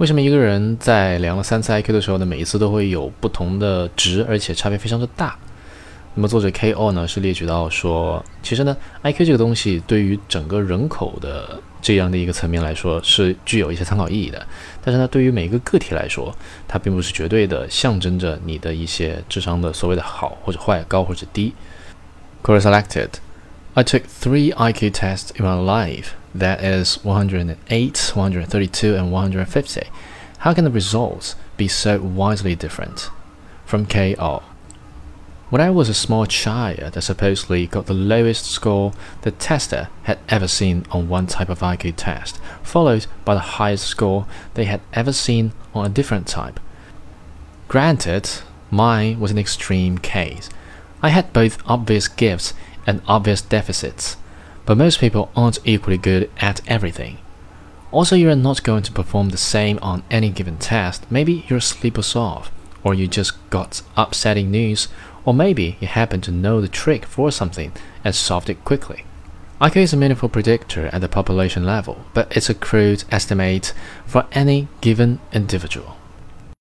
为什么一个人在量了三次 IQ 的时候呢，每一次都会有不同的值，而且差别非常的大？那么作者 K.O 呢是列举到说，其实呢，IQ 这个东西对于整个人口的这样的一个层面来说是具有一些参考意义的，但是呢，对于每一个个体来说，它并不是绝对的象征着你的一些智商的所谓的好或者坏、高或者低。Core selected. I took three IQ tests in my life. That is 108, 132, and 150. How can the results be so widely different? From KO. When I was a small child, I supposedly got the lowest score the tester had ever seen on one type of IQ test, followed by the highest score they had ever seen on a different type. Granted, mine was an extreme case. I had both obvious gifts and obvious deficits but most people aren't equally good at everything. Also, you are not going to perform the same on any given test. Maybe you're asleep off, or you just got upsetting news, or maybe you happen to know the trick for something and solved it quickly. IQ is a meaningful predictor at the population level, but it's a crude estimate for any given individual.